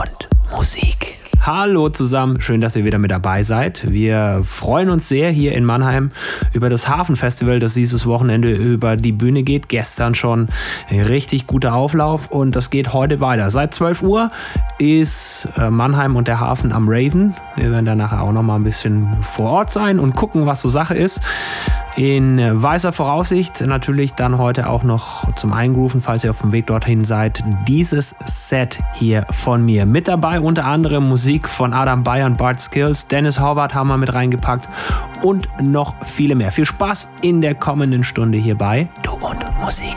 und Musik. Hallo zusammen, schön, dass ihr wieder mit dabei seid. Wir freuen uns sehr hier in Mannheim über das Hafenfestival, das dieses Wochenende über die Bühne geht. Gestern schon richtig guter Auflauf und das geht heute weiter. Seit 12 Uhr ist äh, Mannheim und der Hafen am Raven. Wir werden dann nachher auch noch mal ein bisschen vor Ort sein und gucken, was so Sache ist. In weißer Voraussicht natürlich dann heute auch noch zum Eingrooven, falls ihr auf dem Weg dorthin seid, dieses Set hier von mir. Mit dabei unter anderem Musik von Adam Bayern, Bart Skills, Dennis Horvath haben wir mit reingepackt und noch viele mehr. Viel Spaß in der kommenden Stunde hierbei. Du und Musik.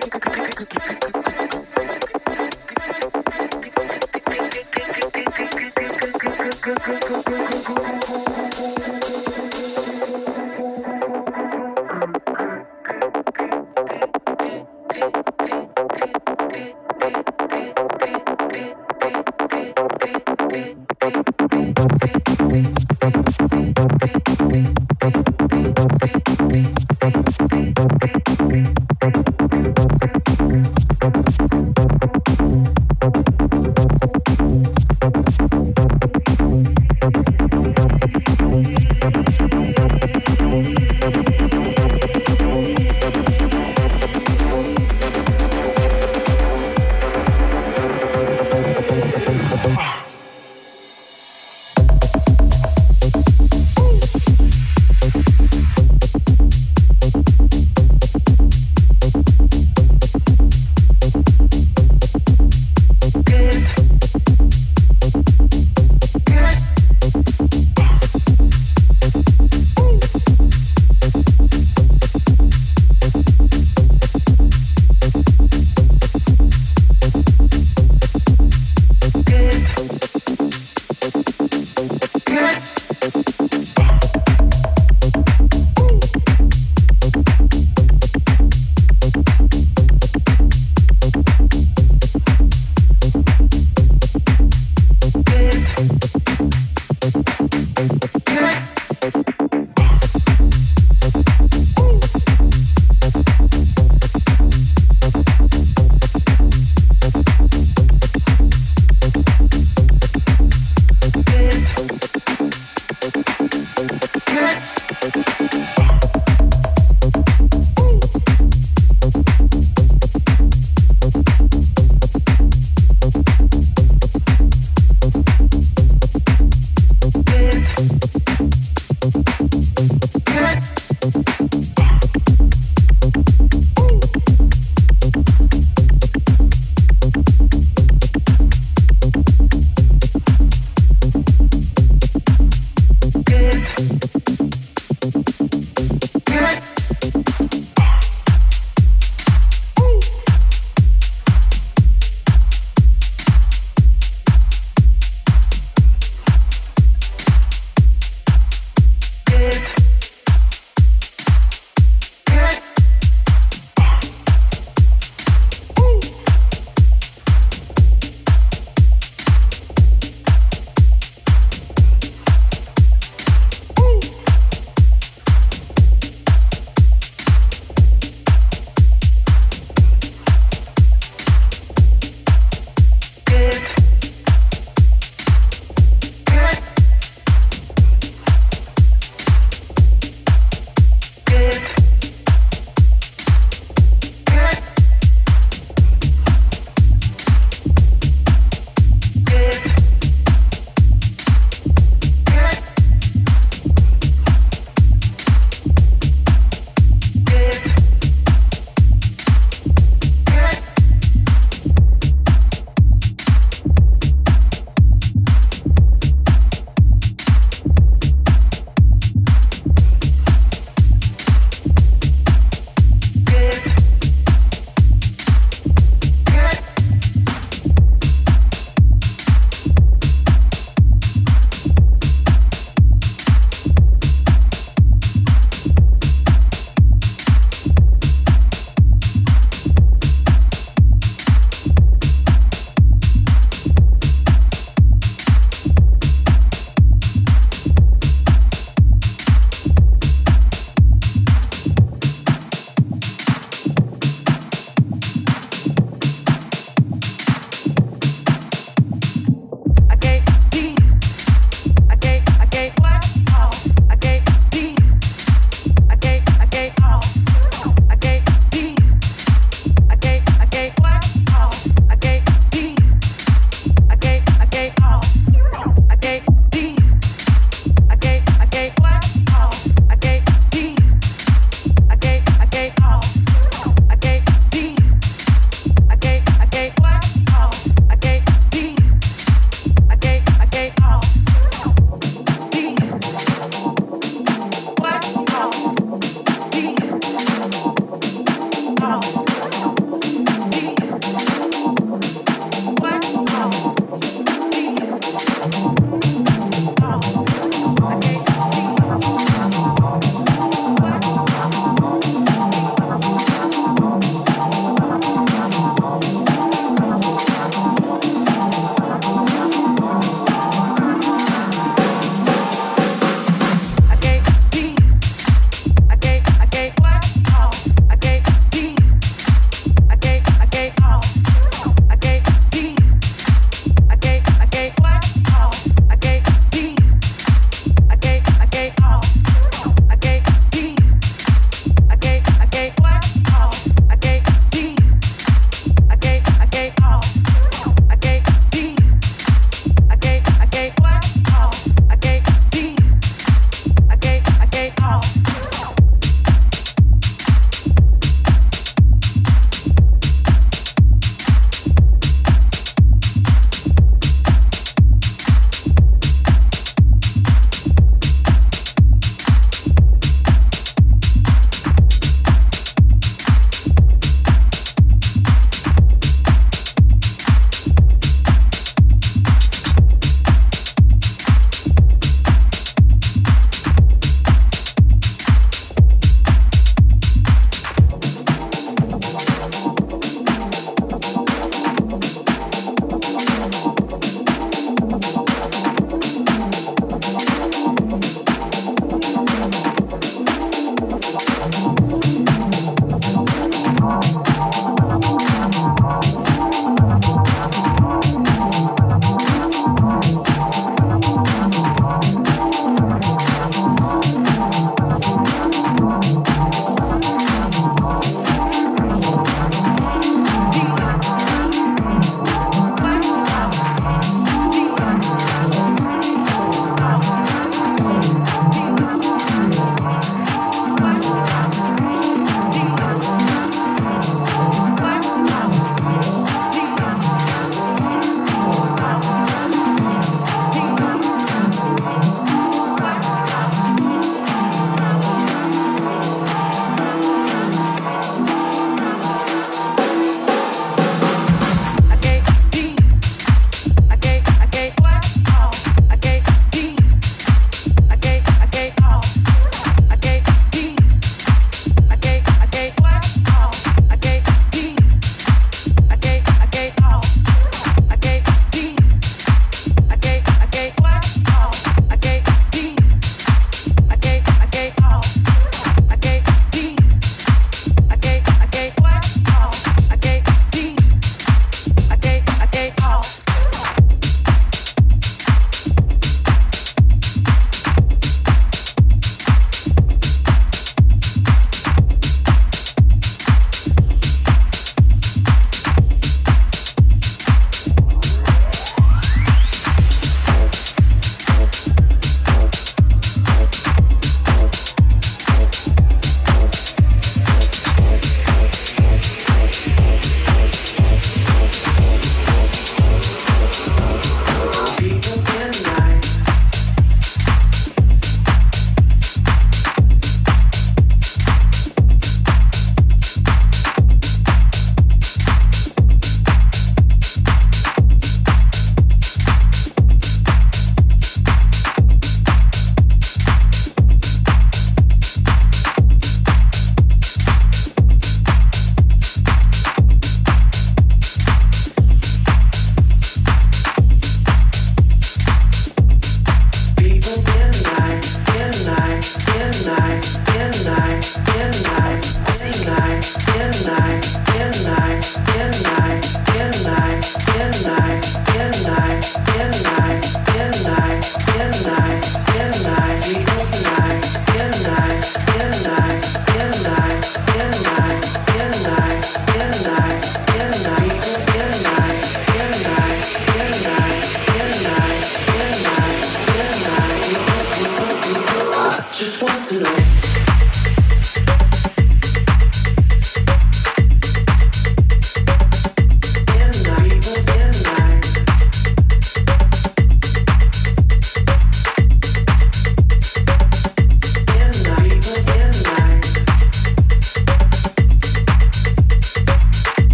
good, good, good. Thank you.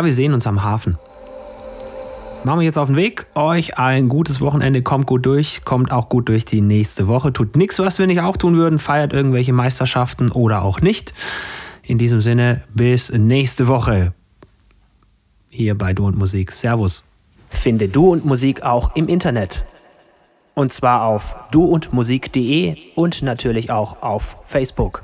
Ja, wir sehen uns am Hafen. Machen wir jetzt auf den Weg. Euch ein gutes Wochenende. Kommt gut durch. Kommt auch gut durch die nächste Woche. Tut nichts, was wir nicht auch tun würden. Feiert irgendwelche Meisterschaften oder auch nicht. In diesem Sinne, bis nächste Woche. Hier bei Du und Musik. Servus. Finde Du und Musik auch im Internet. Und zwar auf duundmusik.de und natürlich auch auf Facebook.